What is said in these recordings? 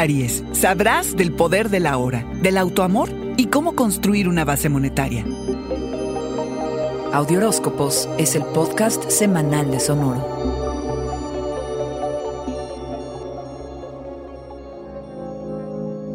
Aries, sabrás del poder de la hora, del autoamor y cómo construir una base monetaria. Audioróscopos es el podcast semanal de Sonoro.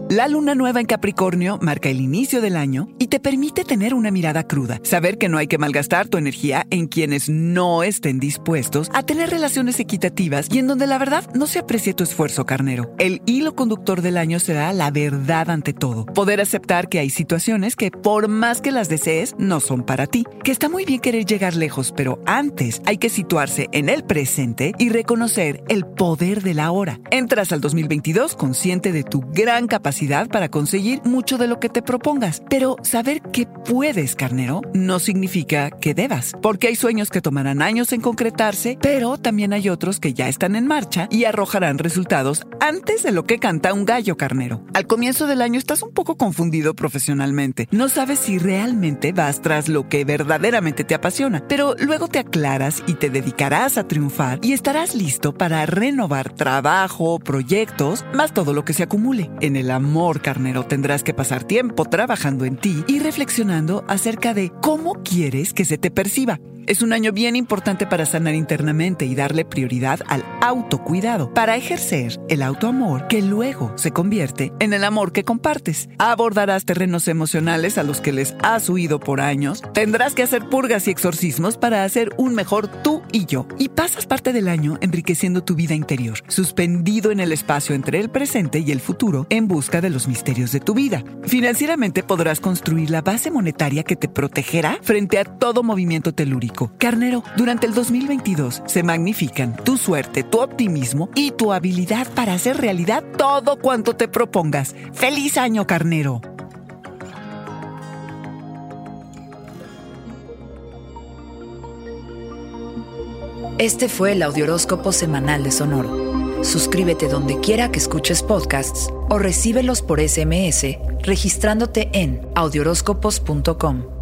La luna nueva en Capricornio marca el inicio del año te permite tener una mirada cruda, saber que no hay que malgastar tu energía en quienes no estén dispuestos a tener relaciones equitativas y en donde la verdad no se aprecie tu esfuerzo carnero. El hilo conductor del año será la verdad ante todo, poder aceptar que hay situaciones que por más que las desees no son para ti, que está muy bien querer llegar lejos, pero antes hay que situarse en el presente y reconocer el poder de la hora. Entras al 2022 consciente de tu gran capacidad para conseguir mucho de lo que te propongas. Pero saber que puedes, carnero, no significa que debas, porque hay sueños que tomarán años en concretarse, pero también hay otros que ya están en marcha y arrojarán resultados antes de lo que canta un gallo carnero. Al comienzo del año estás un poco confundido profesionalmente. No sabes si realmente vas tras lo que verdaderamente te apasiona, pero luego te aclaras y te dedicarás a triunfar y estarás listo para renovar trabajo, proyectos, más todo lo que se acumule. En el amor amor, carnero, tendrás que pasar tiempo trabajando en ti y reflexionando acerca de cómo quieres que se te perciba. Es un año bien importante para sanar internamente y darle prioridad al autocuidado, para ejercer el autoamor que luego se convierte en el amor que compartes. Abordarás terrenos emocionales a los que les has huido por años, tendrás que hacer purgas y exorcismos para hacer un mejor tú y yo. Y pasas parte del año enriqueciendo tu vida interior, suspendido en el espacio entre el presente y el futuro en busca de los misterios de tu vida. Financieramente podrás construir la base monetaria que te protegerá frente a todo movimiento telúrico Carnero, durante el 2022 se magnifican tu suerte, tu optimismo y tu habilidad para hacer realidad todo cuanto te propongas. ¡Feliz año, Carnero! Este fue el Audioróscopo Semanal de Sonoro. Suscríbete donde quiera que escuches podcasts o recíbelos por SMS registrándote en audioróscopos.com.